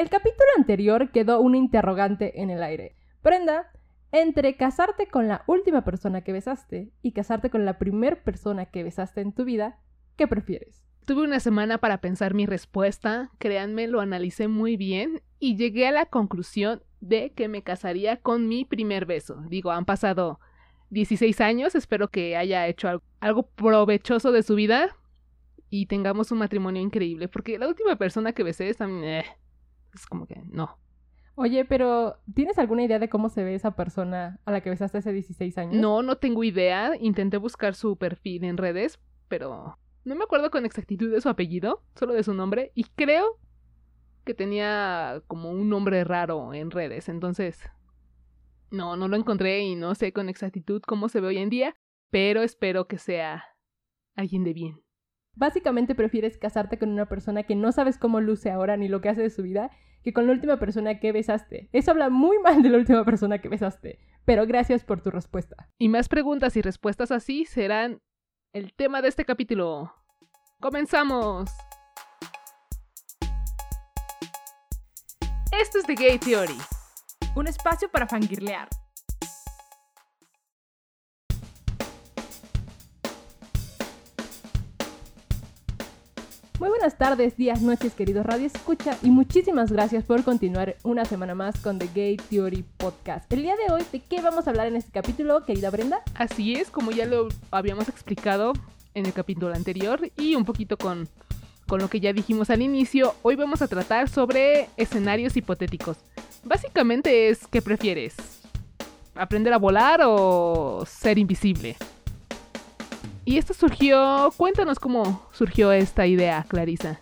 El capítulo anterior quedó un interrogante en el aire. Brenda, entre casarte con la última persona que besaste y casarte con la primera persona que besaste en tu vida, ¿qué prefieres? Tuve una semana para pensar mi respuesta, créanme, lo analicé muy bien y llegué a la conclusión de que me casaría con mi primer beso. Digo, han pasado 16 años, espero que haya hecho algo, provechoso de su vida y tengamos un matrimonio increíble, porque la última persona que besé es también... Eh, es como que no. Oye, pero ¿tienes alguna idea de cómo se ve esa persona a la que besaste hace 16 años? No, no tengo idea. Intenté buscar su perfil en redes, pero no me acuerdo con exactitud de su apellido, solo de su nombre, y creo que tenía como un nombre raro en redes, entonces no, no lo encontré y no sé con exactitud cómo se ve hoy en día, pero espero que sea alguien de bien. Básicamente prefieres casarte con una persona que no sabes cómo luce ahora ni lo que hace de su vida que con la última persona que besaste. Eso habla muy mal de la última persona que besaste, pero gracias por tu respuesta. Y más preguntas y respuestas así serán el tema de este capítulo. ¡Comenzamos! Esto es The Gay Theory, un espacio para fangirlear. Muy buenas tardes, días, noches, queridos Radio Escucha, y muchísimas gracias por continuar una semana más con The Gay Theory Podcast. El día de hoy, ¿de qué vamos a hablar en este capítulo, querida Brenda? Así es, como ya lo habíamos explicado en el capítulo anterior y un poquito con, con lo que ya dijimos al inicio, hoy vamos a tratar sobre escenarios hipotéticos. Básicamente es, ¿qué prefieres? ¿Aprender a volar o ser invisible? Y esto surgió, cuéntanos cómo surgió esta idea, Clarisa.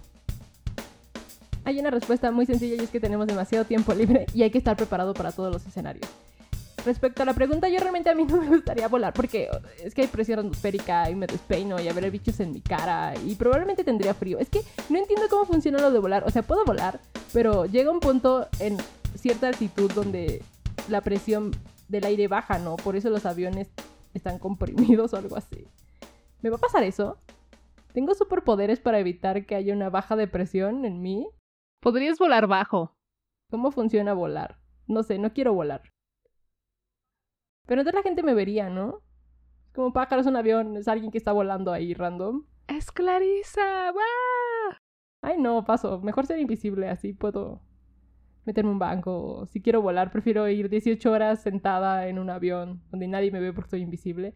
Hay una respuesta muy sencilla y es que tenemos demasiado tiempo libre y hay que estar preparado para todos los escenarios. Respecto a la pregunta, yo realmente a mí no me gustaría volar porque es que hay presión atmosférica y me despeino y habrá bichos en mi cara y probablemente tendría frío. Es que no entiendo cómo funciona lo de volar. O sea, puedo volar, pero llega un punto en cierta altitud donde la presión del aire baja, ¿no? Por eso los aviones están comprimidos o algo así. ¿Me va a pasar eso? ¿Tengo superpoderes para evitar que haya una baja de presión en mí? Podrías volar bajo. ¿Cómo funciona volar? No sé, no quiero volar. Pero entonces la gente me vería, ¿no? Como pájaros un avión, es alguien que está volando ahí random. ¡Es Clarisa! ¡Va! Ay, no, paso. Mejor ser invisible, así puedo meterme un banco. Si quiero volar, prefiero ir 18 horas sentada en un avión donde nadie me ve porque soy invisible.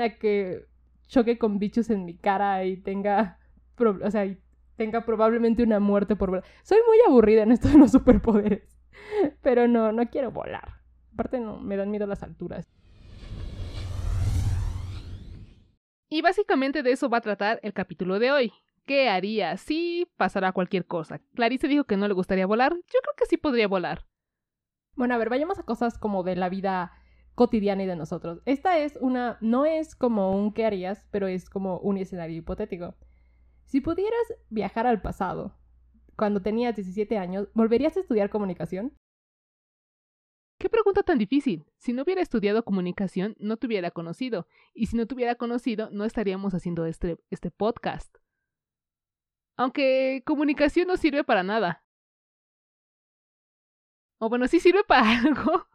A que choque con bichos en mi cara y tenga, o sea, tenga probablemente una muerte por volar. Soy muy aburrida en esto de los superpoderes, pero no, no quiero volar. Aparte no, me dan miedo las alturas. Y básicamente de eso va a tratar el capítulo de hoy. ¿Qué haría si pasara cualquier cosa? Clarice dijo que no le gustaría volar. Yo creo que sí podría volar. Bueno, a ver, vayamos a cosas como de la vida cotidiana y de nosotros. Esta es una, no es como un qué harías, pero es como un escenario hipotético. Si pudieras viajar al pasado, cuando tenías 17 años, ¿volverías a estudiar comunicación? ¿Qué pregunta tan difícil? Si no hubiera estudiado comunicación, no te hubiera conocido. Y si no te hubiera conocido, no estaríamos haciendo este, este podcast. Aunque comunicación no sirve para nada. O bueno, sí sirve para algo,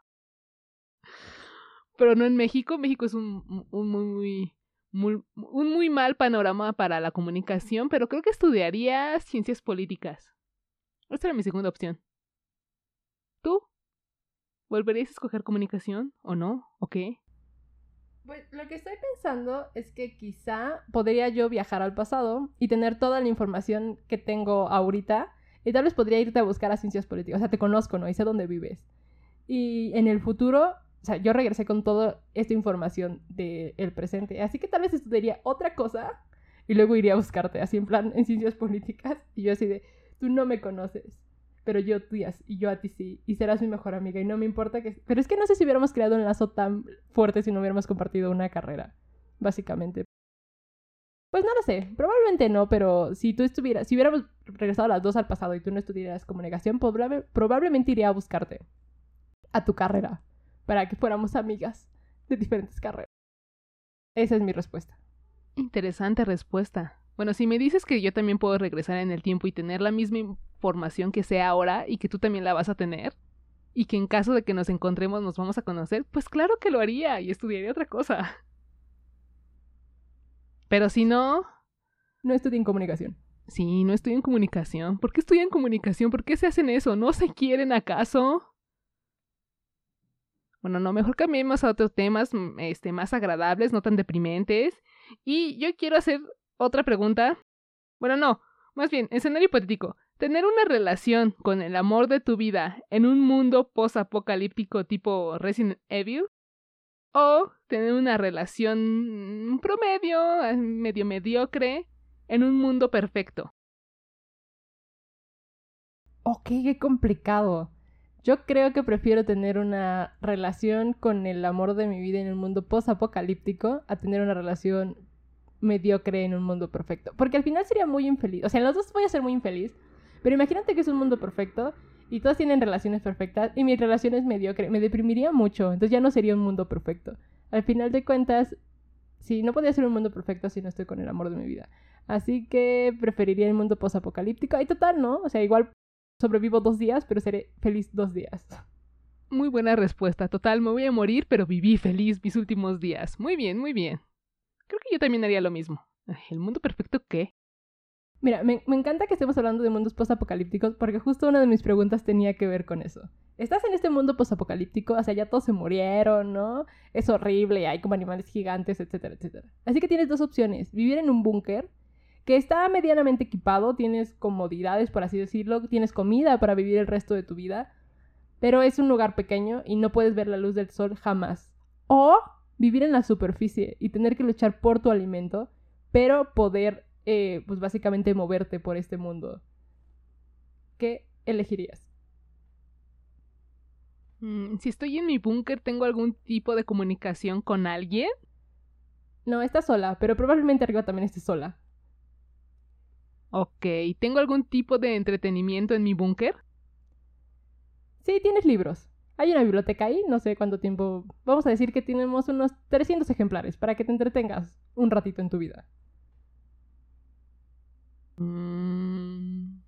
pero no en México. México es un, muy, muy, un muy mal panorama para la comunicación, pero creo que estudiaría ciencias políticas. Esta era mi segunda opción. ¿Tú? ¿Volverías a escoger comunicación o no? ¿O qué? Pues lo que estoy pensando es que quizá podría yo viajar al pasado y tener toda la información que tengo ahorita y tal vez podría irte a buscar a ciencias políticas. O sea, te conozco, ¿no? Y sé dónde vives. Y en el futuro o sea, yo regresé con toda esta información del presente. Así que tal vez estudiaría otra cosa y luego iría a buscarte, así en plan, en ciencias políticas. Y yo así de, tú no me conoces, pero yo tú y yo a ti sí. Y serás mi mejor amiga y no me importa que... Pero es que no sé si hubiéramos creado un lazo tan fuerte si no hubiéramos compartido una carrera, básicamente. Pues no lo sé, probablemente no, pero si tú estuvieras, si hubiéramos regresado las dos al pasado y tú no estudiaras comunicación, probablemente iría a buscarte a tu carrera para que fuéramos amigas de diferentes carreras. Esa es mi respuesta. Interesante respuesta. Bueno, si me dices que yo también puedo regresar en el tiempo y tener la misma formación que sea ahora y que tú también la vas a tener y que en caso de que nos encontremos nos vamos a conocer, pues claro que lo haría y estudiaría otra cosa. Pero si no... No estudié en comunicación. Sí, no estoy en comunicación. ¿Por qué estoy en comunicación? ¿Por qué se hacen eso? ¿No se quieren acaso? Bueno, no, mejor cambiemos a otros temas mm, este, más agradables, no tan deprimentes. Y yo quiero hacer otra pregunta. Bueno, no, más bien, escenario hipotético. Tener una relación con el amor de tu vida en un mundo post-apocalíptico tipo Resident Evil. O tener una relación promedio, eh, medio mediocre, en un mundo perfecto. Ok, qué complicado. Yo creo que prefiero tener una relación con el amor de mi vida en un mundo post-apocalíptico a tener una relación mediocre en un mundo perfecto. Porque al final sería muy infeliz. O sea, en los dos voy a ser muy infeliz. Pero imagínate que es un mundo perfecto y todos tienen relaciones perfectas y mi relación es mediocre. Me deprimiría mucho. Entonces ya no sería un mundo perfecto. Al final de cuentas, sí, no podría ser un mundo perfecto si no estoy con el amor de mi vida. Así que preferiría el mundo post-apocalíptico. Y total, ¿no? O sea, igual sobrevivo dos días, pero seré feliz dos días. Muy buena respuesta. Total, me voy a morir, pero viví feliz mis últimos días. Muy bien, muy bien. Creo que yo también haría lo mismo. ¿El mundo perfecto qué? Mira, me, encanta que estemos hablando de mundos post-apocalípticos porque justo una de mis preguntas tenía que ver con eso. Estás en este mundo post-apocalíptico, o sea, ya todos se murieron, ¿no? Es horrible, hay como animales gigantes, etcétera, etcétera. Así que tienes dos opciones. Vivir en un búnker que está medianamente equipado, tienes comodidades, por así decirlo, tienes comida para vivir el resto de tu vida, pero es un lugar pequeño y no puedes ver la luz del sol jamás. O vivir en la superficie y tener que luchar por tu alimento, pero poder, eh, pues básicamente moverte por este mundo. ¿Qué elegirías? Mm, si estoy en mi búnker, ¿tengo algún tipo de comunicación con alguien? No, estás sola, pero probablemente arriba también estés sola. Ok, ¿tengo algún tipo de entretenimiento en mi búnker? Sí, tienes libros. Hay una biblioteca ahí, no sé cuánto tiempo. Vamos a decir que tenemos unos 300 ejemplares para que te entretengas un ratito en tu vida. Mm,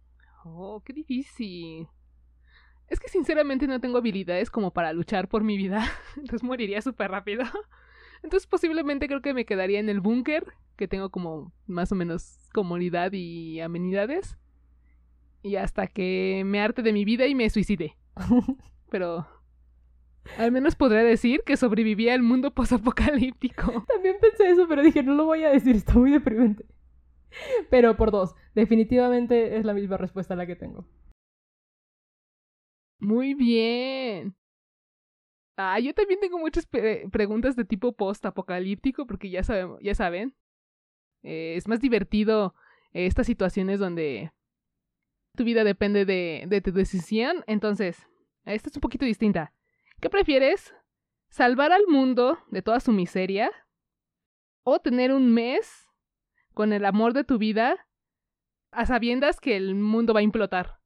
oh, qué difícil. Es que sinceramente no tengo habilidades como para luchar por mi vida. Entonces moriría súper rápido. Entonces posiblemente creo que me quedaría en el búnker, que tengo como más o menos comodidad y amenidades. Y hasta que me harte de mi vida y me suicide. Pero al menos podría decir que sobreviví al mundo posapocalíptico. También pensé eso, pero dije, no lo voy a decir, está muy deprimente. Pero por dos, definitivamente es la misma respuesta la que tengo. Muy bien. Ah, yo también tengo muchas preguntas de tipo post-apocalíptico, porque ya, sabemos, ya saben, eh, es más divertido eh, estas situaciones donde tu vida depende de, de tu decisión. Entonces, esta es un poquito distinta. ¿Qué prefieres? ¿Salvar al mundo de toda su miseria? ¿O tener un mes con el amor de tu vida a sabiendas que el mundo va a implotar?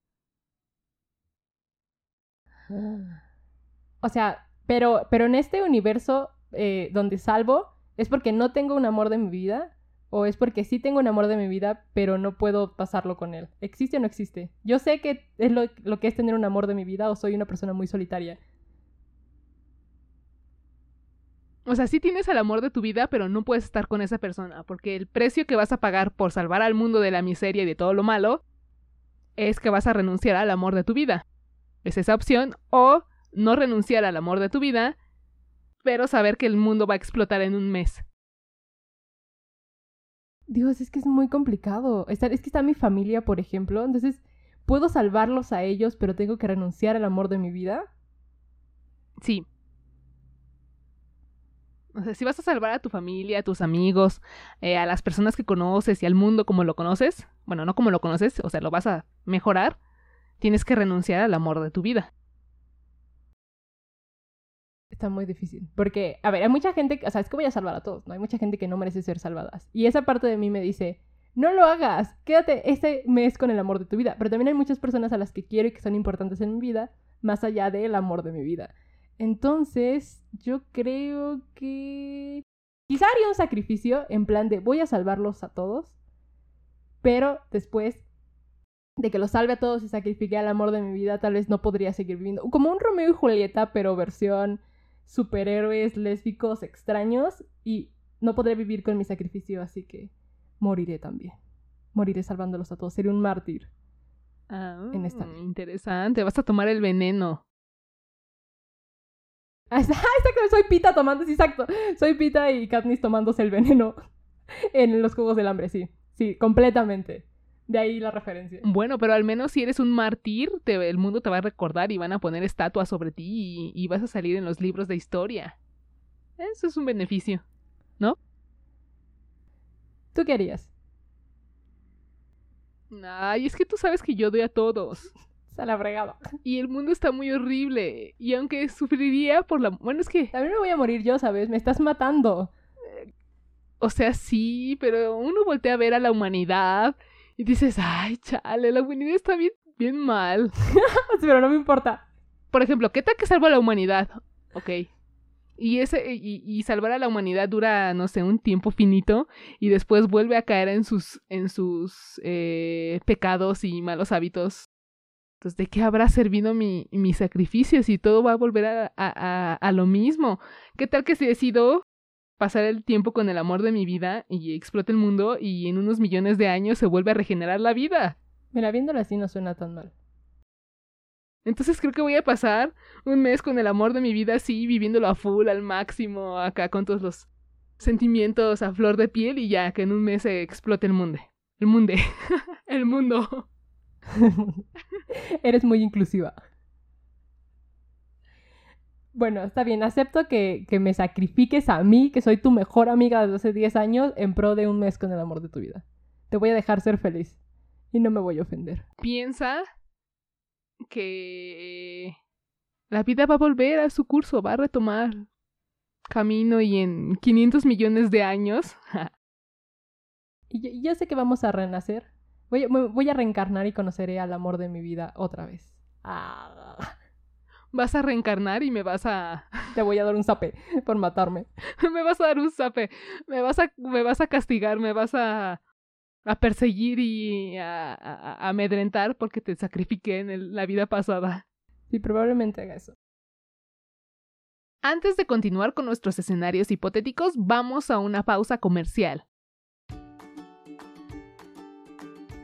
O sea, pero, pero en este universo eh, donde salvo, ¿es porque no tengo un amor de mi vida? ¿O es porque sí tengo un amor de mi vida, pero no puedo pasarlo con él? ¿Existe o no existe? Yo sé que es lo, que es tener un amor de mi vida o soy una persona muy solitaria. O sea, sí tienes el amor de tu vida, pero no puedes estar con esa persona, porque el precio que vas a pagar por salvar al mundo de la miseria y de todo lo malo es que vas a renunciar al amor de tu vida. Es esa opción, o no renunciar al amor de tu vida, pero saber que el mundo va a explotar en un mes. Dios, es que es muy complicado. es que está mi familia, por ejemplo. Entonces, ¿puedo salvarlos a ellos, pero tengo que renunciar al amor de mi vida? Sí. O sea, si vas a salvar a tu familia, a tus amigos, eh, a las personas que conoces y al mundo como lo conoces, bueno, no como lo conoces, o sea, lo vas a mejorar, tienes que renunciar al amor de tu vida. Está muy difícil. Porque, a ver, hay mucha gente, o sea, es que voy a salvar a todos, ¿no? Hay mucha gente que no merece ser salvadas. Y esa parte de mí me dice, no lo hagas, quédate este mes con el amor de tu vida. Pero también hay muchas personas a las que quiero y que son importantes en mi vida, más allá del amor de mi vida. Entonces, yo creo que quizá haría un sacrificio en plan de voy a salvarlos a todos, pero después de que los salve a todos y sacrifique al amor de mi vida, tal vez no podría seguir viviendo. Como un Romeo y Julieta, pero versión superhéroes lésbicos extraños y no podré vivir con mi sacrificio, así que moriré también. Moriré salvándolos a todos. Seré un mártir. Ah, en esta interesante. Vas a tomar el veneno. Ah, exacto, soy Pita tomando, sí, exacto. Soy Pita y Katniss tomándose el veneno en los Juegos del Hambre, sí. Sí, completamente. De ahí la referencia. Bueno, pero al menos si eres un mártir, te- el mundo te va a recordar y van a poner estatuas sobre ti y, y vas a salir en los libros de historia. Eso es un beneficio. ¿Tú qué harías? Ay, es que tú sabes que yo doy a todos. Se la fregada. Y el mundo está muy horrible. Y aunque sufriría por la... Bueno, es que... También me voy a morir yo, ¿sabes? Me estás matando. O sea, sí, pero uno voltea a ver a la humanidad y dices, ay, chale, la humanidad está bien, bien mal. Pero no me importa. Por ejemplo, ¿qué tal que salvo a la humanidad? Ok. Y, ese, y, y salvar a la humanidad dura, no sé, un tiempo finito y después vuelve a caer en sus, en sus eh, pecados y malos hábitos. Entonces, ¿de qué habrá servido mi, mi sacrificio si todo va a volver a, a, a, a lo mismo? ¿Qué tal que si decido pasar el tiempo con el amor de mi vida y explote el mundo y en unos millones de años se vuelve a regenerar la vida? Mira, viéndolo así no suena tan mal. Entonces creo que voy a pasar un mes con el amor de mi vida así, viviéndolo a full, al máximo, acá con todos los sentimientos a flor de piel y ya que en un mes se explote el mundo. El mundo. el mundo. Eres muy inclusiva. Bueno, está bien, acepto que, que me sacrifiques a mí, que soy tu mejor amiga desde hace 10 años, en pro de un mes con el amor de tu vida. Te voy a dejar ser feliz. Y no me voy a ofender. Piensa que la vida va a volver a su curso, va a retomar camino y en 500 millones de años Y yo, sé que vamos a renacer. Voy, voy a reencarnar y conoceré al amor de mi vida otra vez. Ah, vas a reencarnar y me vas a te voy a dar un zape por matarme. me vas a dar un zape, me vas a me vas a castigar, me vas a a perseguir y a, a- a amedrentar porque te sacrifiqué en el- la vida pasada. Sí, probablemente haga eso. Antes de continuar con nuestros escenarios hipotéticos, vamos a una pausa comercial.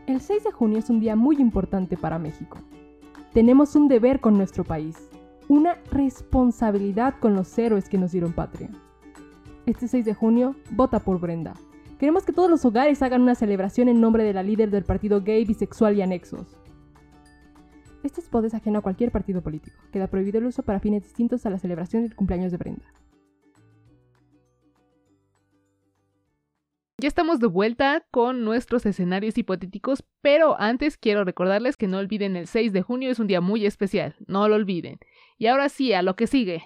El 6 de junio es un día muy importante para México. Tenemos un deber con nuestro país, una responsabilidad con los héroes que nos dieron patria. Este 6 de junio, vota por Brenda. Queremos que todos los hogares hagan una celebración en nombre de la líder del partido gay, bisexual y anexos. Este spot es ajeno a cualquier partido político. Queda prohibido el uso para fines distintos a la celebración del cumpleaños de Brenda. Ya estamos de vuelta con nuestros escenarios hipotéticos, pero antes quiero recordarles que no olviden el 6 de junio es un día muy especial, no lo olviden. Y ahora sí, a lo que sigue.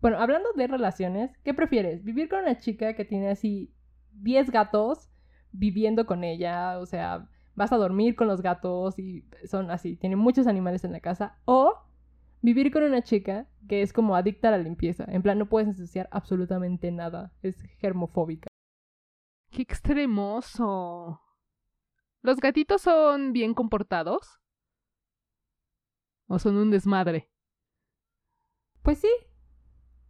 Bueno, hablando de relaciones, ¿qué prefieres? ¿Vivir con una chica que tiene así 10 gatos viviendo con ella? O sea, vas a dormir con los gatos y son así, tiene muchos animales en la casa. O vivir con una chica que es como adicta a la limpieza. En plan, no puedes ensuciar absolutamente nada. Es germofóbica. ¡Qué extremoso! ¿Los gatitos son bien comportados? ¿O son un desmadre? Pues sí.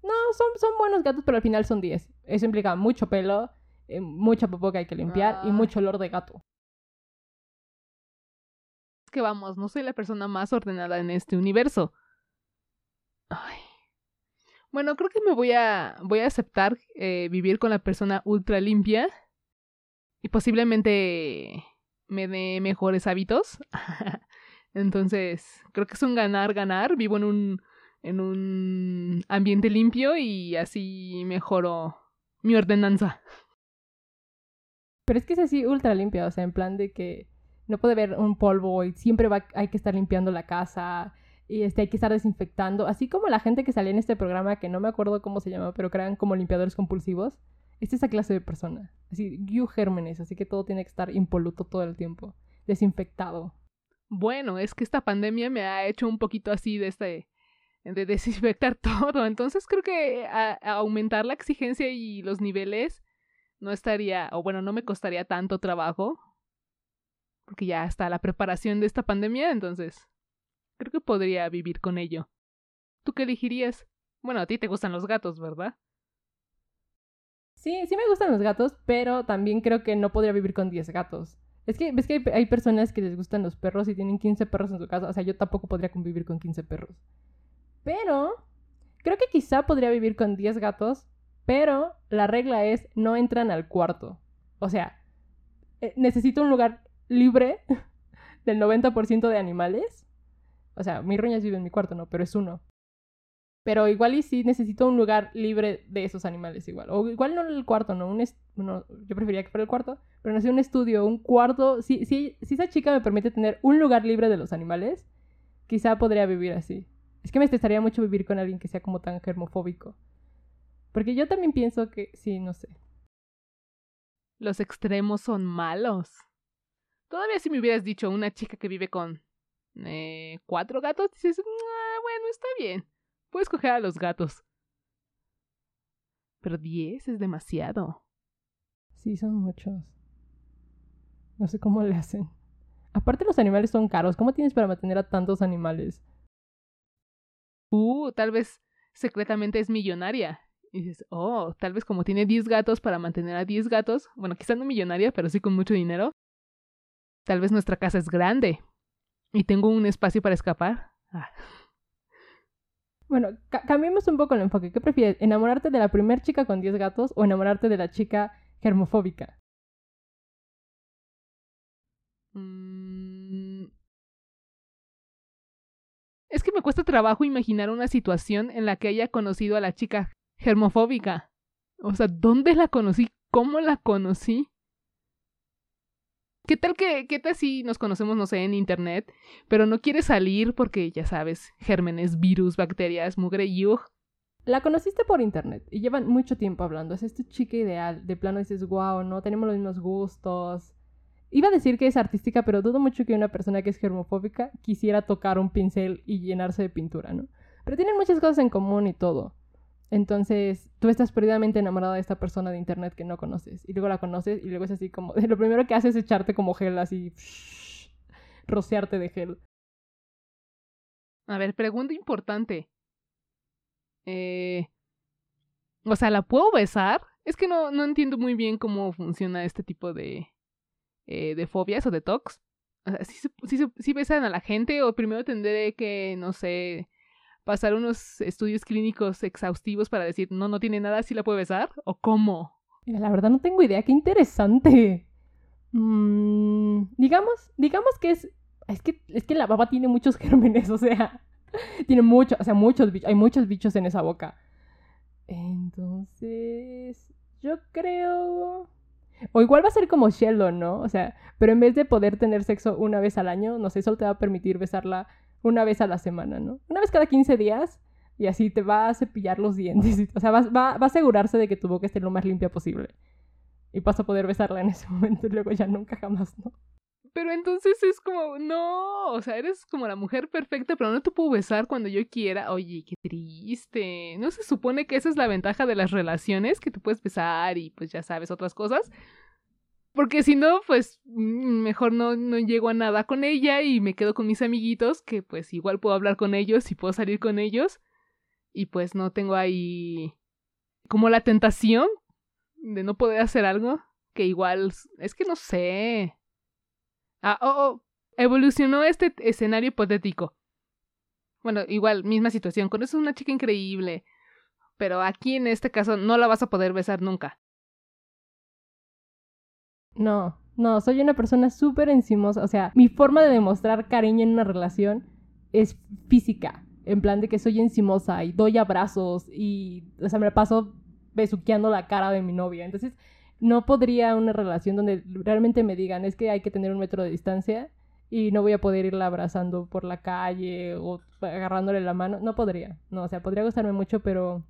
No, son, son buenos gatos, pero al final son 10. Eso implica mucho pelo, eh, mucha popó que hay que limpiar y Ay. mucho olor de gato. Es que vamos, no soy la persona más ordenada en este universo. Ay. Bueno, creo que me voy a voy a aceptar eh, vivir con la persona ultra limpia y posiblemente me dé mejores hábitos. Entonces, creo que es un ganar ganar. Vivo en un en un ambiente limpio y así mejoro mi ordenanza. Pero es que es así ultra limpia, o sea, en plan de que no puede haber un polvo y siempre va, hay que estar limpiando la casa y este, hay que estar desinfectando. Así como la gente que salía en este programa, que no me acuerdo cómo se llama, pero que eran como limpiadores compulsivos. Es esa clase de persona. Así, you gérmenes, así que todo tiene que estar impoluto todo el tiempo. Desinfectado. Bueno, es que esta pandemia me ha hecho un poquito así de este de desinfectar todo. Entonces creo que a- aumentar la exigencia y los niveles no estaría, o bueno, no me costaría tanto trabajo porque ya está la preparación de esta pandemia, entonces creo que podría vivir con ello. ¿Tú qué elegirías? Bueno, a ti te gustan los gatos, ¿verdad? Sí, sí me gustan los gatos, pero también creo que no podría vivir con 10 gatos. Es que ves que hay, personas que les gustan los perros y tienen 15 perros en su casa. O sea, yo tampoco podría convivir con 15 perros. Pero creo que quizá podría vivir con 10 gatos, pero la regla es no entran al cuarto. O sea, eh, necesito un lugar libre del 90% de animales. O sea, mi roñas vive en mi cuarto, no, pero es uno. Pero igual y sí necesito un lugar libre de esos animales igual. O igual no el cuarto, ¿no? Un yo preferiría que fuera el cuarto, pero no sé, un estudio, un cuarto. Si, si, si esa chica me permite tener un lugar libre de los animales, quizá podría vivir así. Es que me estresaría mucho vivir con alguien que sea como tan germofóbico. Porque yo también pienso que, sí, no sé. Los extremos son malos. Todavía si me hubieras dicho una chica que vive con eh, cuatro gatos, dices, ah, bueno, está bien. Puedes coger a los gatos. Pero diez es demasiado. Sí, son muchos. No sé cómo le hacen. Aparte los animales son caros. ¿Cómo tienes para mantener a tantos animales? Uh, tal vez secretamente es millonaria. Y dices, oh, tal vez como tiene 10 gatos para mantener a 10 gatos, bueno, quizás no millonaria, pero sí con mucho dinero, tal vez nuestra casa es grande y tengo un espacio para escapar. Ah. Bueno, cambiemos un poco el enfoque. ¿Qué prefieres? ¿Enamorarte de la primer chica con 10 gatos o enamorarte de la chica germofóbica? Mm. Es que me cuesta trabajo imaginar una situación en la que haya conocido a la chica germofóbica. O sea, ¿dónde la conocí? ¿Cómo la conocí? ¿Qué tal que, qué tal si nos conocemos, no sé, en internet, pero no quiere salir porque, ya sabes, gérmenes, virus, bacterias, mugre, yug? La conociste por internet y llevan mucho tiempo hablando. Es esta chica ideal. De plano dices, wow, no, tenemos los mismos gustos. Iba a decir que es artística, pero dudo mucho que una persona que es germofóbica quisiera tocar un pincel y llenarse de pintura, ¿no? Pero tienen muchas cosas en común y todo. Entonces, tú estás perdidamente enamorada de esta persona de internet que no conoces. Y luego la conoces y luego es así como... Lo primero que haces es echarte como gel así... rociarte de gel. A ver, pregunta importante. Eh... O sea, ¿la puedo besar? Es que no, no entiendo muy bien cómo funciona este tipo de... Eh, de fobias o de tox. O sea, si besan a la gente o primero tendré que, no sé pasar unos estudios clínicos exhaustivos para decir, no, no tiene nada, si la puede besar? ¿O cómo? La verdad no tengo idea, qué interesante. Mm, digamos, digamos que es, es que, es que la baba tiene muchos gérmenes, o sea, tiene mucho, o sea, muchos bichos, hay muchos bichos en esa boca. Entonces, yo creo... O igual va a ser como Sheldon, ¿no? O sea, pero en vez de poder tener sexo una vez al año, no sé, solo te va a permitir besarla una vez a la semana, ¿no? Una vez cada 15 días y así te va a cepillar los dientes. O sea, va, a asegurarse de que tu boca esté lo más limpia posible. Y vas a poder besarla en ese momento y luego ya nunca jamás, ¿no? Pero entonces es como, no, o sea, eres como la mujer perfecta, pero no te puedo besar cuando yo quiera. Oye, qué triste. ¿No se supone que esa es la ventaja de las relaciones? Que tú puedes besar y pues ya sabes otras cosas. Porque si no, pues mm, mejor no, no llego a nada con ella y me quedo con mis amiguitos, que pues igual puedo hablar con ellos y puedo salir con ellos. Y pues no tengo ahí como la tentación de no poder hacer algo que igual es que no sé. Ah, oh, oh, evolucionó este escenario hipotético. Bueno, igual, misma situación. Conoces una chica increíble, pero aquí en este caso no la vas a poder besar nunca. No, no, soy una persona súper encimosa. O sea, mi forma de demostrar cariño en una relación es física. En plan de que soy encimosa y doy abrazos y, o sea, me paso besuqueando la cara de mi novia. Entonces, no podría una relación donde realmente me digan, es que hay que tener un metro de distancia y no voy a poder irla abrazando por la calle o agarrándole la mano. No podría. No, o sea, podría gustarme mucho, pero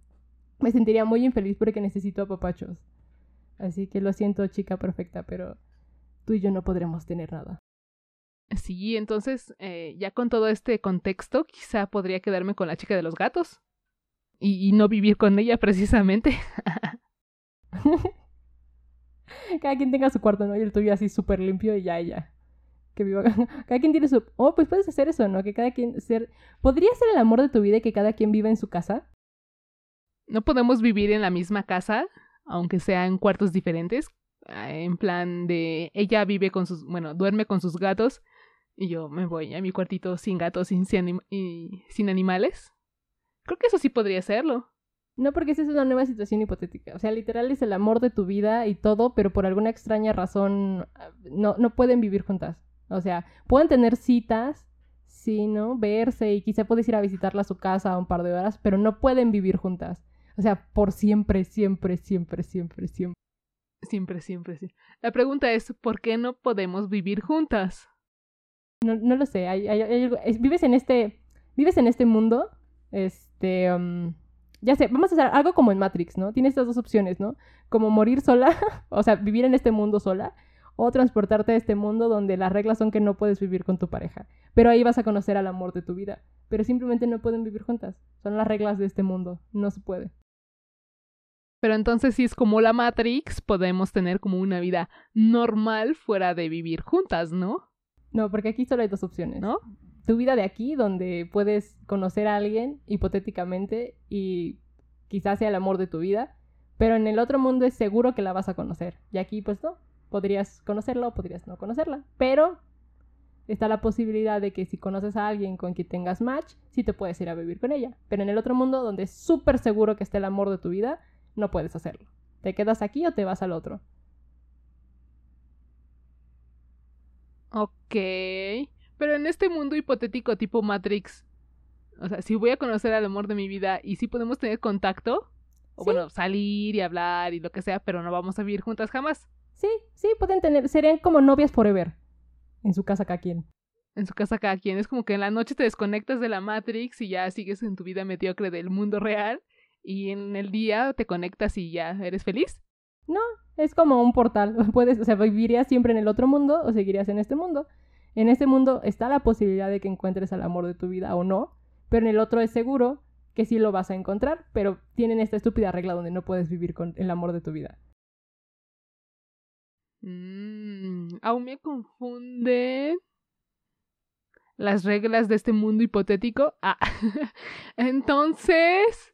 me sentiría muy infeliz porque necesito apapachos. Así que lo siento, chica perfecta, pero tú y yo no podremos tener nada. Sí, entonces, eh, ya con todo este contexto, quizá podría quedarme con la chica de los gatos. Y, no vivir con ella precisamente. Cada quien tenga su cuarto, ¿no? Y el tuyo así súper limpio y ya, ya. que viva. cada quien tiene su. Oh, pues puedes hacer eso, ¿no? Que cada quien ser. ¿Podría ser el amor de tu vida y que cada quien viva en su casa? No podemos vivir en la misma casa, aunque sea en cuartos diferentes. Ah, En plan de ella vive con sus, bueno, duerme con sus gatos y yo me voy a mi cuartito sin gatos sin, sin, y sin animales. Creo que eso sí podría serlo. No, porque esa es una nueva situación hipotética. O sea, literal es el amor de tu vida y todo, pero por alguna extraña razón ah, no, no pueden vivir juntas. O sea, pueden tener citas, sí, ¿no? Verse y quizá puedes ir a visitarla a su casa un par de horas, pero no pueden vivir juntas. O sea, por siempre, siempre, siempre, siempre, siempre. Siempre, siempre, sí. La pregunta es, ¿por qué no podemos vivir juntas? No, no lo sé. Hay, hay- hay es- vives en este. Vives en este mundo. Este. um, ya sé, vamos a hacer algo como en Matrix, ¿no? Tienes estas dos opciones, ¿no? Como morir sola, o sea, vivir en este mundo sola, o transportarte a este mundo donde las reglas son que no puedes vivir con tu pareja. Pero ahí vas a conocer al amor de tu vida. Pero simplemente no pueden vivir juntas. Son las reglas de este mundo. No se puede. Pero entonces, si es como la Matrix, podemos tener como una vida normal fuera de vivir juntas, ¿no? No, porque aquí solo hay dos opciones. ¿No? tu vida de aquí, donde puedes conocer a alguien hipotéticamente y quizás sea el amor de tu vida, pero en el otro mundo es seguro que la vas a conocer. Y aquí pues no, podrías conocerla o podrías no conocerla, pero está la posibilidad de que si conoces a alguien con quien tengas match, sí te puedes ir a vivir con ella. Pero en el otro mundo, donde es súper seguro que esté el amor de tu vida, no puedes hacerlo. ¿Te quedas aquí o te vas al otro? Ok. Pero en este mundo hipotético tipo Matrix, o sea, si voy a conocer al amor de mi vida y si podemos tener contacto, o Sí. bueno, salir y hablar y lo que sea, pero no vamos a vivir juntas jamás. Sí, sí, pueden tener, serían como novias forever. En su casa cada quien. En su casa cada quien. Es como que en la noche te desconectas de la Matrix y ya sigues en tu vida mediocre del mundo real. Y en el día te conectas y ya eres feliz. Es como un portal. Puedes, o sea, vivirías siempre en el otro mundo o seguirías en este mundo. En este mundo está la posibilidad de que encuentres al amor de tu vida o no, pero en el otro es seguro que sí lo vas a encontrar, pero tienen esta estúpida regla donde no puedes vivir con el amor de tu vida. Mm, aún me confunde las reglas de este mundo hipotético. Ah, entonces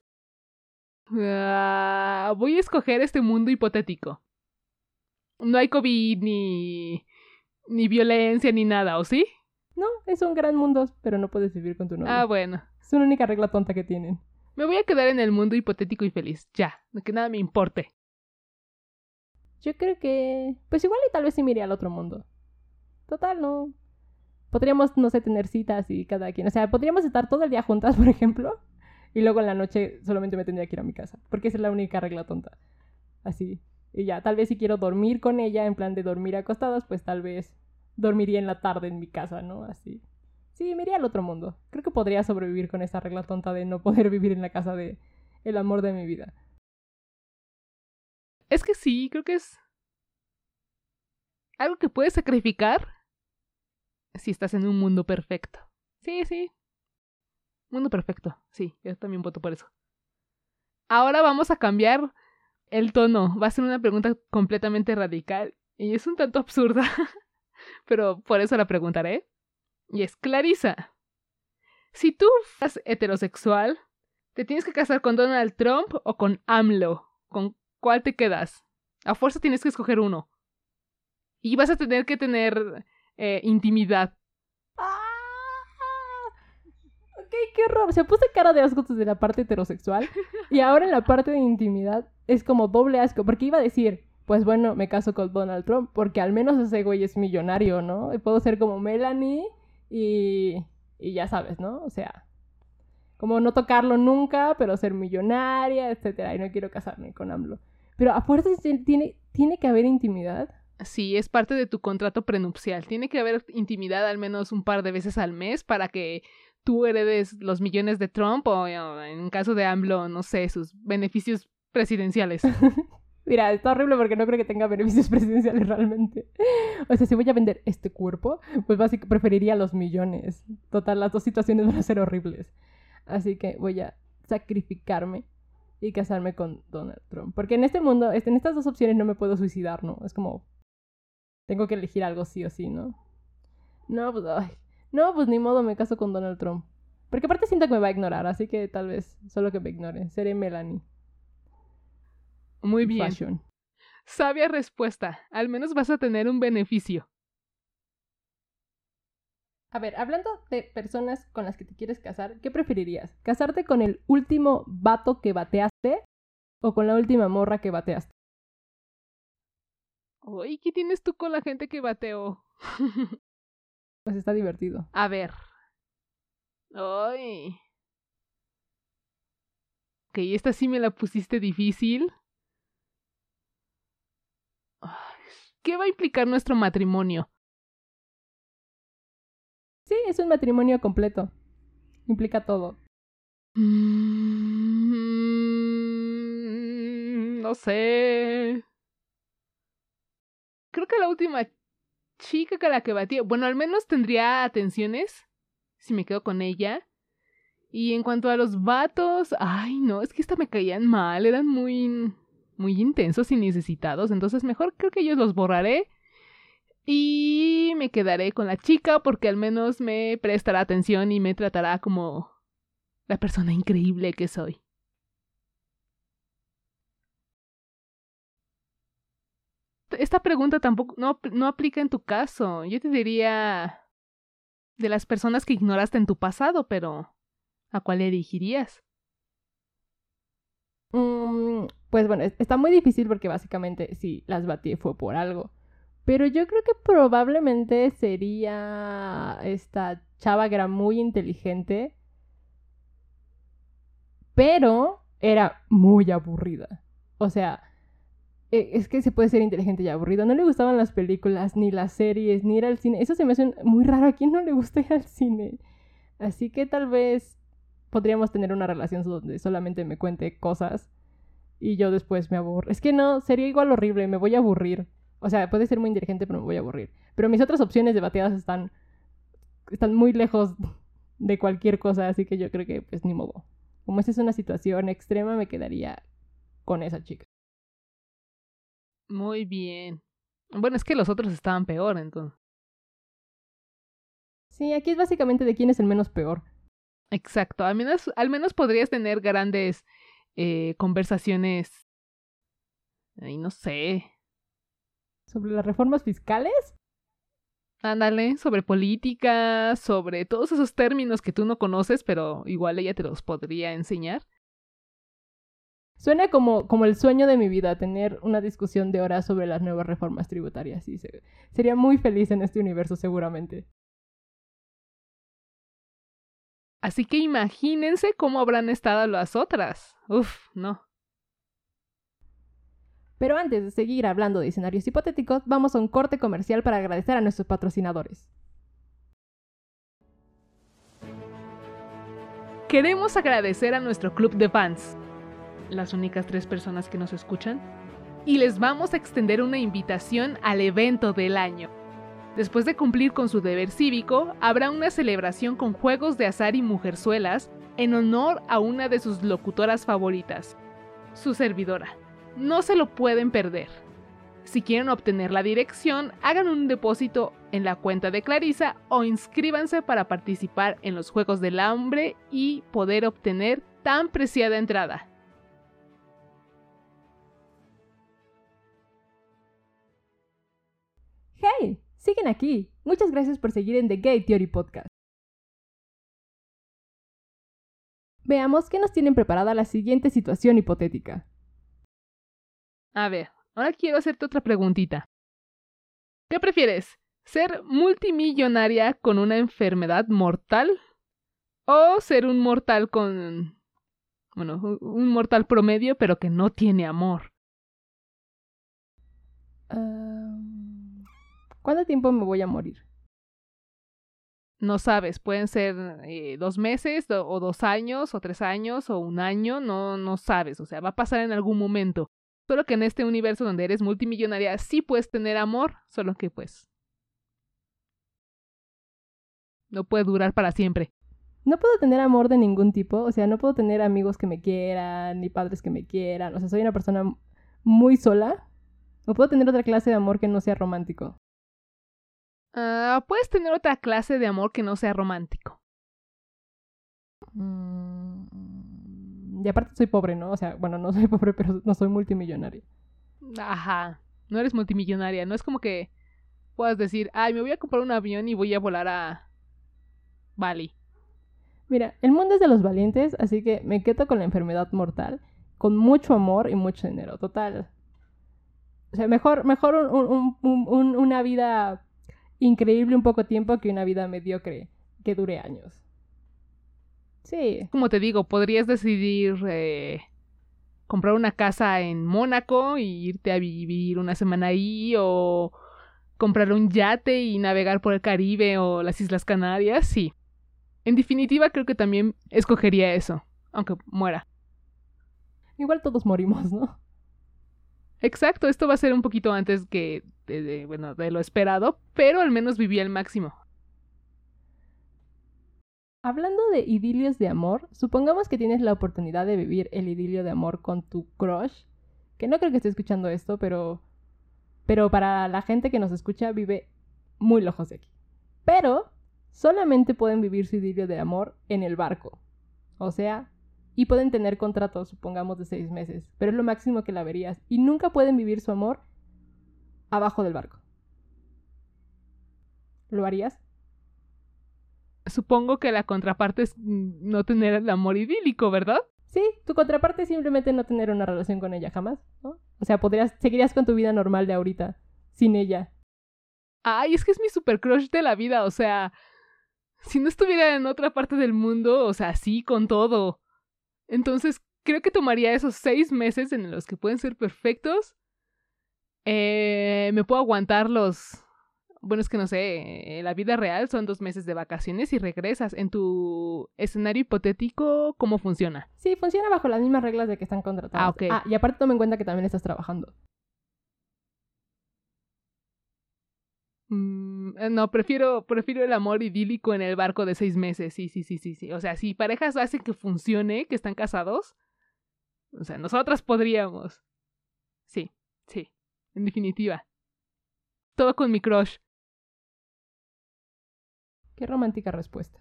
ah, voy a escoger este mundo hipotético. No hay COVID ni ni violencia ni nada, ¿o sí? No, es un gran mundo, pero no puedes vivir con tu novio. Ah, bueno. Es una única regla tonta que tienen. Me voy a quedar en el mundo hipotético y feliz. Ya, que nada me importe. Yo creo que, pues igual y tal vez sí me iría al otro mundo. Total, no. Podríamos, no sé, tener citas y cada quien. O sea, podríamos estar todo el día juntas, por ejemplo, y luego en la noche solamente me tendría que ir a mi casa, porque esa es la única regla tonta. Así. Y ya, tal vez si quiero dormir con ella, en plan de dormir acostadas, pues tal vez dormiría en la tarde en mi casa, ¿no? Así. Sí, me iría al otro mundo. Creo que podría sobrevivir con esa regla tonta de no poder vivir en la casa de el amor de mi vida. Es que sí, creo que es algo que puedes sacrificar si estás en un mundo perfecto. Sí, sí. Mundo perfecto. Sí, yo también voto por eso. Ahora vamos a cambiar el tono. Va a ser una pregunta completamente radical y es un tanto absurda, pero por eso la preguntaré. Y es Clarisa. Si tú fueras heterosexual, ¿te tienes que casar con Donald Trump o con AMLO? ¿Con cuál te quedas? A fuerza tienes que escoger uno. Y vas a tener que tener eh, intimidad. ¡Ah! Ok, qué horror. Se puso cara de asco desde la parte heterosexual. Y ahora en la parte de intimidad es como doble asco. Porque iba a decir, pues bueno, me caso con Donald Trump. Porque al menos ese güey es millonario, ¿no? Y puedo ser como Melanie y. Y ya sabes, ¿no? O sea. Como no tocarlo nunca, pero ser millonaria, etcétera. Y no quiero casarme con AMLO. Pero a fuerzas tiene, tiene que haber intimidad. Sí, es parte de tu contrato prenupcial. Tiene que haber intimidad al menos un par de veces al mes para que tú heredes los millones de Trump o, o en caso de AMLO, no sé, sus beneficios presidenciales. Mira, está horrible porque no creo que tenga beneficios presidenciales realmente. O sea, si voy a vender este cuerpo, pues básicamente preferiría los millones. Total, las dos situaciones van a ser horribles. Así que voy a sacrificarme y casarme con Donald Trump. Porque en este mundo, este, en estas dos opciones no me puedo suicidar, ¿no? Es como, tengo que elegir algo sí o sí, ¿no? No, pues, ay. No, pues ni modo, me caso con Donald Trump. Porque aparte siento que me va a ignorar, así que tal vez solo que me ignore. Seré Melanie. Muy bien. Fashion. Sabia respuesta. Al menos vas a tener un beneficio. A ver, hablando de personas con las que te quieres casar, ¿qué preferirías? ¿Casarte con el último vato que bateaste o con la última morra que bateaste? Uy, ¿qué tienes tú con la gente que bateó? Pues está divertido. A ver. Ay. Ok, esta sí me la pusiste difícil. ¿Qué va a implicar nuestro matrimonio? Sí, es un matrimonio completo. Implica todo. Mm, no sé. Creo que la última chica que la que batía, bueno, al menos tendría atenciones si me quedo con ella. Y en cuanto a los vatos, ay, no, es que esta me caían mal, eran muy muy intensos y necesitados, entonces mejor creo que ellos los borraré y me quedaré con la chica porque al menos me prestará atención y me tratará como la persona increíble que soy. Esta pregunta tampoco no, no aplica en tu caso. Yo te diría de las personas que ignoraste en tu pasado, pero ¿a cuál elegirías? Mm, pues bueno, es- está muy difícil porque básicamente sí, las batí fue por algo. Pero yo creo que probablemente sería esta chava que era muy inteligente, pero era muy aburrida. O sea, es que se puede ser inteligente y aburrido. No le gustaban las películas, ni las series, ni ir al cine. Eso se me hace muy raro. ¿A quién no le gusta ir al cine? Así que tal vez podríamos tener una relación donde solamente me cuente cosas y yo después me aburro. Es que no, sería igual horrible, me voy a aburrir. O sea, puede ser muy inteligente, pero me voy a aburrir. Pero mis otras opciones de bateadas están, están muy lejos de cualquier cosa, así que yo creo que pues ni modo. Como esta es una situación extrema, me quedaría con esa chica. Muy bien. Bueno, es que los otros estaban peor, entonces. Sí, aquí es básicamente de quién es el menos peor. Exacto. Al menos, al menos podrías tener grandes eh, conversaciones. Ay, no sé. Sobre las reformas fiscales, Ándale, sobre política, sobre todos esos términos que tú no conoces, pero igual ella te los podría enseñar. Suena como, como el sueño de mi vida, tener una discusión de horas sobre las nuevas reformas tributarias. Se- sería muy feliz en este universo seguramente. Así que imagínense cómo habrán estado las otras. Uf, no. Pero antes de seguir hablando de escenarios hipotéticos, vamos a un corte comercial para agradecer a nuestros patrocinadores. Queremos agradecer a nuestro club de fans, las únicas tres personas que nos escuchan, y les vamos a extender una invitación al evento del año. Después de cumplir con su deber cívico, habrá una celebración con juegos de azar y mujerzuelas en honor a una de sus locutoras favoritas, su servidora. No se lo pueden perder. Si quieren obtener la dirección, hagan un depósito en la cuenta de Clarisa o inscríbanse para participar en los Juegos del Hambre y poder obtener tan preciada entrada. Siguen aquí. Muchas gracias por seguir en The Gay Theory Podcast. Veamos qué nos tienen preparada la siguiente situación hipotética. A ver, ahora quiero hacerte otra preguntita. ¿Qué prefieres? ¿Ser multimillonaria con una enfermedad mortal? ¿O ser un mortal con... Bueno, un- mortal promedio pero que no tiene amor? Ah, ¿Cuánto tiempo me voy a morir? No sabes, pueden ser eh, dos meses o dos años o tres años o un año, no, no sabes, o sea, va a pasar en algún momento. Solo que en este universo donde eres multimillonaria sí puedes tener amor, solo que pues no puede durar para siempre. No puedo tener amor de ningún tipo, o sea, no puedo tener amigos que me quieran, ni padres que me quieran, o sea, soy una persona muy sola. No puedo tener otra clase de amor que no sea romántico. Ah, puedes tener otra clase de amor que no sea romántico. Mm, y aparte soy pobre, ¿no? O sea, bueno, no soy pobre, pero no soy multimillonaria. Ajá, no eres multimillonaria, no es como que puedas decir, ay, me voy a comprar un avión y voy a volar a Bali. Mira, el mundo es de los valientes, así que me quedo con la enfermedad mortal, con mucho amor y mucho dinero, total. O sea, mejor, mejor un- un- un- una vida increíble un poco tiempo que una vida mediocre que dure años. Sí, Como te digo, podrías decidir eh, comprar una casa en Mónaco y irte a vivir una semana ahí o comprar un yate y navegar por el Caribe o las Islas Canarias, sí. En definitiva, creo que también escogería eso, aunque muera. igual todos morimos, ¿no? Exacto, esto va a ser un poquito antes que de, bueno, de lo esperado, pero al menos viví al máximo. Hablando de idilios de amor, supongamos que tienes la oportunidad de vivir el idilio de amor con tu crush, que no creo que esté escuchando esto, pero pero para la gente que nos escucha vive muy lejos de aquí. Pero solamente pueden vivir su idilio de amor en el barco. O sea, y pueden tener contratos, supongamos, de seis meses, pero es lo máximo que la verías. Y nunca pueden vivir su amor abajo del barco. ¿Lo harías? Supongo que la contraparte es no tener el amor idílico, ¿verdad? Sí, tu contraparte es simplemente no tener una relación con ella jamás, ¿no? O sea, podrías, seguirías con tu vida normal de ahorita, sin ella. Ay, es que es mi super crush de la vida, o sea, si no estuviera en otra parte del mundo, o sea, sí, con todo. Entonces, creo que tomaría esos seis meses en los que pueden ser perfectos. Eh, me puedo aguantar los... Bueno, es que no sé, en la vida real son dos meses de vacaciones y regresas. En tu escenario hipotético, ¿cómo funciona? Sí, funciona bajo las mismas reglas de que están contratados. Ah, ok. Ah, y aparte toma en cuenta que también estás trabajando. Mm, eh, no, prefiero, prefiero el amor idílico en el barco de seis meses. Sí, sí, sí, sí, sí. O sea, si parejas hacen que funcione, que están casados, o sea, nosotras podríamos. Sí, sí, en definitiva. Todo con mi crush. Qué romántica respuesta.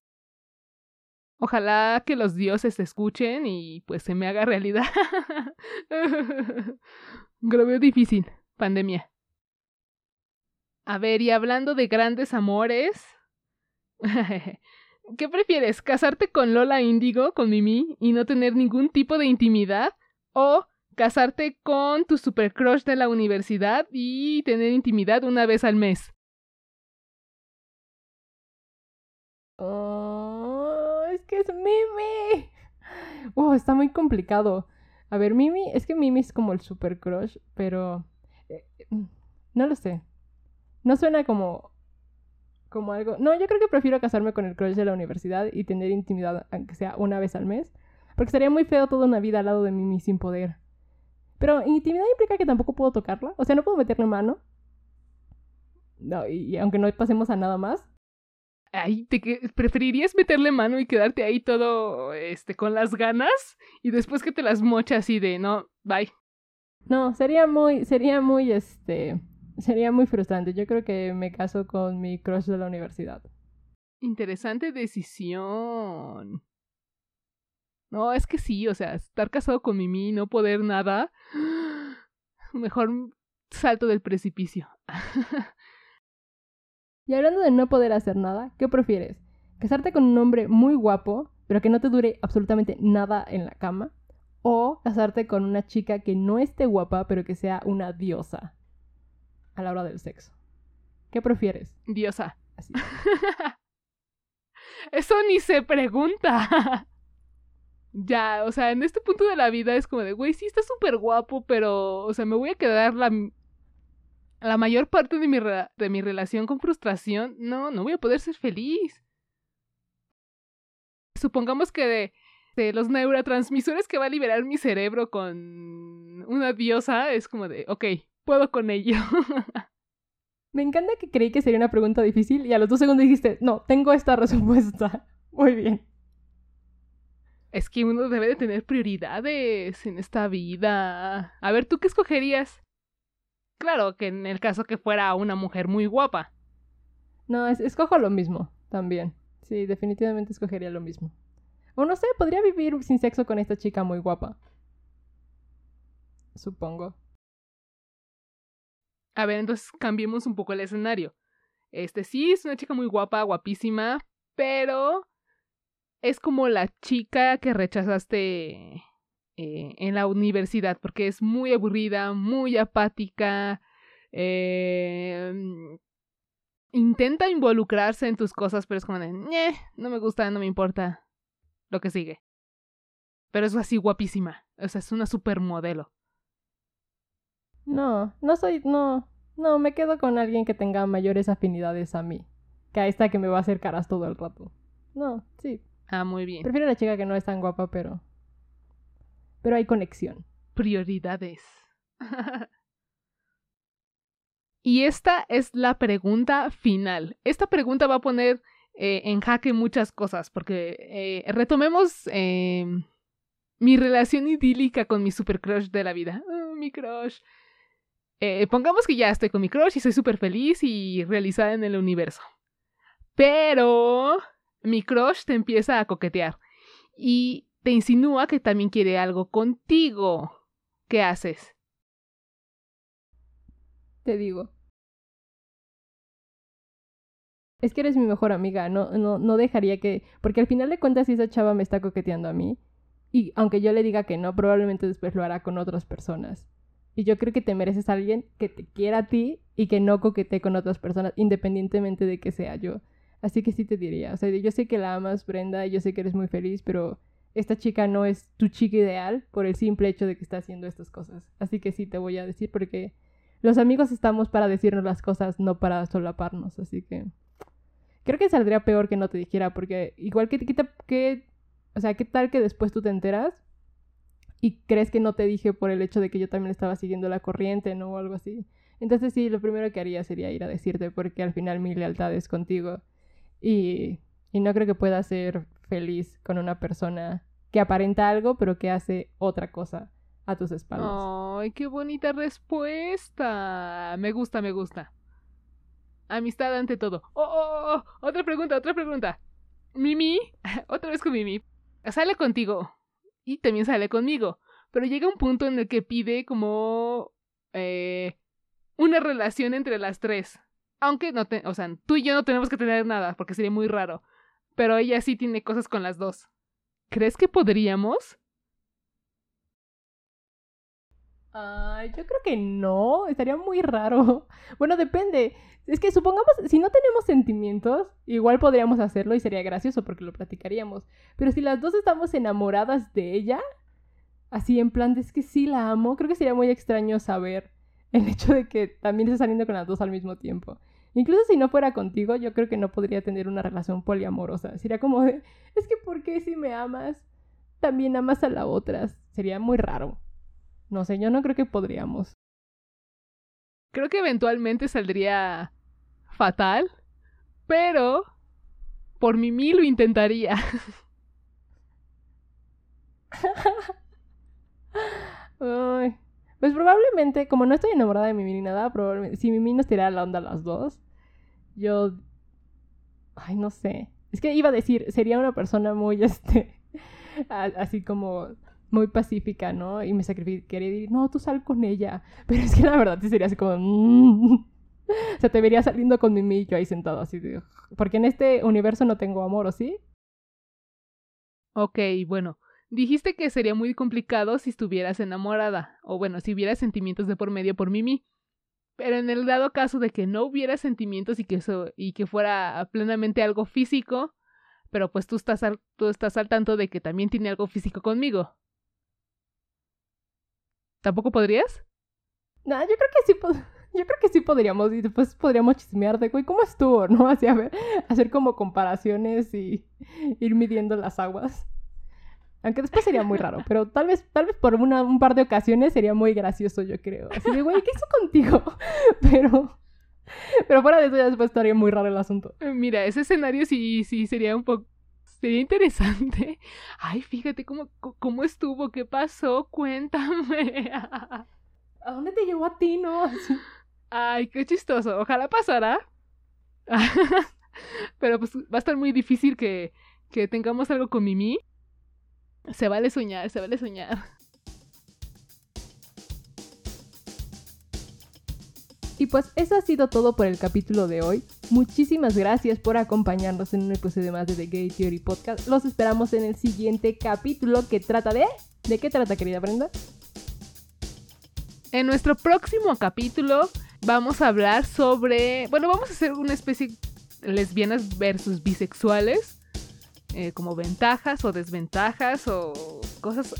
Ojalá que los dioses escuchen y pues se me haga realidad. Lo veo difícil. Pandemia. A ver, y hablando de grandes amores. ¿Qué prefieres? ¿Casarte con Lola Índigo, con Mimi, y no tener ningún tipo de intimidad? ¿O casarte con tu super crush de la universidad y tener intimidad una vez al mes? Oh, es que es Mimi. Wow, está muy complicado. A ver, Mimi, es que Mimi es como el super crush, pero eh, no lo sé. No suena como como algo. No, yo creo que prefiero casarme con el crush de la universidad y tener intimidad, aunque sea una vez al mes, porque sería muy feo toda una vida al lado de Mimi sin poder. Pero intimidad implica que tampoco puedo tocarla, o sea, no puedo meterle mano. No, y, y aunque no pasemos a nada más, Ay, ¿te que- preferirías meterle mano y quedarte ahí todo este con las ganas y después que te las mochas así de no, bye. No, sería muy, sería muy, este, sería muy frustrante. Yo creo que me caso con mi crush de la universidad. Interesante decisión. No, es que sí, o sea, estar casado con Mimi y no poder nada. Mejor salto del precipicio. Y hablando de no poder hacer nada, ¿qué prefieres? ¿Casarte con un hombre muy guapo, pero que no te dure absolutamente nada en la cama? ¿O casarte con una chica que no esté guapa, pero que sea una diosa a la hora del sexo? ¿Qué prefieres? Diosa. Así. Eso ni se pregunta. ya, o sea, en este punto de la vida es como de, güey, sí está súper guapo, pero, o sea, me voy a quedar la, la mayor parte de mi, de mi relación con frustración. No, no voy a poder ser feliz. Supongamos que de, de los neurotransmisores que va a liberar mi cerebro con una diosa, es como de, ok, puedo con ello. Me encanta que creí que sería una pregunta difícil y a los dos segundos dijiste, no, tengo esta respuesta. Muy bien. Es que uno debe de tener prioridades en esta vida. A ver, ¿tú qué escogerías? Claro que en el caso que fuera una mujer muy guapa. No, es- escojo lo mismo también. Sí, definitivamente escogería lo mismo. O no sé, podría vivir sin sexo con esta chica muy guapa. Supongo. A ver, entonces cambiemos un poco el escenario. Este sí es una chica muy guapa, guapísima, pero es como la chica que rechazaste eh, en la universidad porque es muy aburrida, muy apática, eh, intenta involucrarse en tus cosas, pero es como de, "Ñe, no me gusta, no me importa, lo que sigue. Pero es así guapísima, o sea, es una supermodelo. No, no soy, no, no, me quedo con alguien que tenga mayores afinidades a mí. Que a esta que me va a hacer caras todo el rato. No, sí. Ah, muy bien. Prefiero a la chica que no es tan guapa, pero... Pero hay conexión. prioridades. y esta es la pregunta final. Esta pregunta va a poner eh, en jaque muchas cosas, porque eh, retomemos eh, mi relación idílica con mi super crush de la vida. Ah, mi crush. Eh, pongamos que ya estoy con mi crush y soy súper feliz y realizada en el universo. Pero mi crush te empieza a coquetear y te insinúa que también quiere algo contigo. ¿Qué haces? Te digo. Es que eres mi mejor amiga, no, no, no dejaría que... Porque al final de cuentas esa chava me está coqueteando a mí. Y aunque yo le diga que no, probablemente después lo hará con otras personas. Y yo creo que te mereces a alguien que te quiera a ti y que no coquetee con otras personas, independientemente de que sea yo. Así que sí te diría. O sea, yo sé que la amas, Brenda, yo sé que eres muy feliz, pero esta chica no es tu chica ideal por el simple hecho de que está haciendo estas cosas. Así que sí te voy a decir porque los amigos estamos para decirnos las cosas, no para solaparnos. Así que creo que saldría peor que no te dijera porque igual que, que, que o sea, ¿qué tal que después tú te enteras y crees que no te dije por el hecho de que yo también estaba siguiendo la corriente, ¿no? O algo así. Entonces sí, lo primero que haría sería ir a decirte porque al final mi lealtad es contigo y, y no creo que pueda ser feliz con una persona que aparenta algo pero que hace otra cosa a tus espaldas. ¡Ay, qué bonita respuesta! Me gusta, me gusta. Amistad ante todo. ¡Oh, oh, oh! Otra pregunta, otra pregunta. Mimi, otra vez con Mimi. Sale contigo y también sale conmigo, pero llega un punto en el que pide como eh, una relación entre las tres. Aunque no te, o sea, tú y yo no tenemos que tener nada porque sería muy raro, pero ella sí tiene cosas con las dos. ¿Crees que podríamos? Ay, yo creo que no, estaría muy raro. Bueno, depende. Es que supongamos, si no tenemos sentimientos, igual podríamos hacerlo y sería gracioso porque lo platicaríamos. Pero si las dos estamos enamoradas de ella, así en plan de es que sí la amo, creo que sería muy extraño saber el hecho de que también esté saliendo con las dos al mismo tiempo. Incluso si no fuera contigo, yo creo que no podría tener una relación poliamorosa. Sería como de, es que ¿por qué si me amas, también amas a la otra? Sería muy raro. No sé, yo no creo que podríamos. Creo que eventualmente saldría fatal, pero por Mimi lo intentaría. Ay, pues probablemente, como no estoy enamorada de Mimi ni nada, probablemente, si Mimi nos tirara la onda a las dos, yo... Ay, no sé. Es que iba a decir, sería una persona muy, este, así como muy pacífica, ¿no? Y me sacrificaría y decir, no, tú sal con ella. Pero es que la verdad sí sería así como... Mm". O sea, te vería saliendo con Mimi y yo ahí sentado así de... Porque en este universo no tengo amor, ¿o sí? Ok, bueno. Dijiste que sería muy complicado si estuvieras enamorada, o bueno, si hubiera sentimientos de por medio por Mimi. Pero en el dado caso de que no hubiera sentimientos y que, eso, y que fuera plenamente algo físico, pero pues tú estás, al, tú estás al tanto de que también tiene algo físico conmigo. ¿Tampoco podrías? No, yo creo que sí, yo creo que sí podríamos y después podríamos chismear de, güey, ¿cómo estuvo? ¿No? Así a ver, hacer como comparaciones y ir midiendo las aguas. Aunque después sería muy raro, pero tal vez, tal vez por una, un par de ocasiones sería muy gracioso, yo creo. Así de, güey, ¿qué hizo contigo? Pero, pero fuera de eso ya después estaría muy raro el asunto. Mira, ese escenario sí, sí sería un poco, sería interesante. Ay, fíjate cómo, cómo estuvo, qué pasó, cuéntame. ¿A dónde te llevó a ti, no? Ay, qué chistoso. Ojalá pasara. Pero pues va a estar muy difícil que, que tengamos algo con Mimi. Se vale soñar, se vale soñar. Pues eso ha sido todo por el capítulo de hoy. Muchísimas gracias por acompañarnos en un episodio más de The Gay Theory Podcast. Los esperamos en el siguiente capítulo que trata de... ¿De qué trata, querida Brenda? En nuestro próximo capítulo vamos a hablar sobre... Bueno, vamos a hacer una especie de lesbianas versus bisexuales. Eh, como ventajas o desventajas o cosas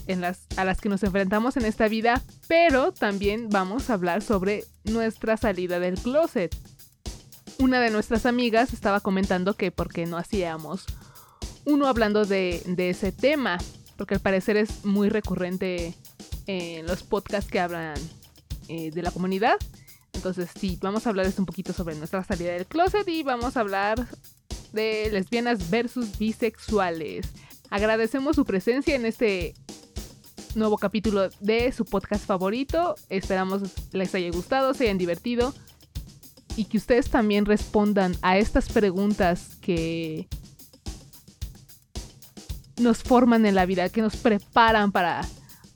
a las que nos enfrentamos en esta vida, pero también vamos a hablar sobre nuestra salida del closet. Una de nuestras amigas estaba comentando que por qué no hacíamos uno hablando de, ese tema, porque al parecer es muy recurrente en los podcasts que hablan eh, de la comunidad. Entonces sí, vamos a hablar un poquito sobre nuestra salida del closet y vamos a hablar de lesbianas versus bisexuales. Agradecemos su presencia en este nuevo capítulo de su podcast favorito. Esperamos les haya gustado, se hayan divertido y que ustedes también respondan a estas preguntas que nos forman en la vida, que nos preparan para,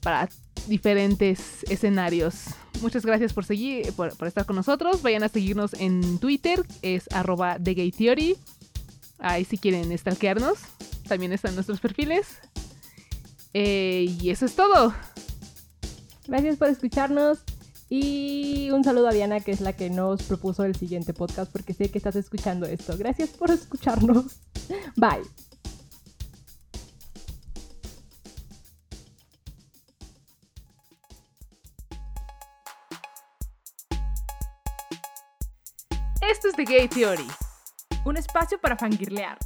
para diferentes escenarios. Muchas gracias por seguir, por, estar con nosotros. Vayan a seguirnos en Twitter, es arroba TheGayTheory. Ahí si quieren stalkearnos, también están nuestros perfiles. Eh, y eso es todo. Gracias por escucharnos. Y un saludo a Diana, que es la que nos propuso el siguiente podcast, porque sé que estás escuchando esto. Gracias por escucharnos. Bye. Esto es The Gay Theory un espacio para fangirlear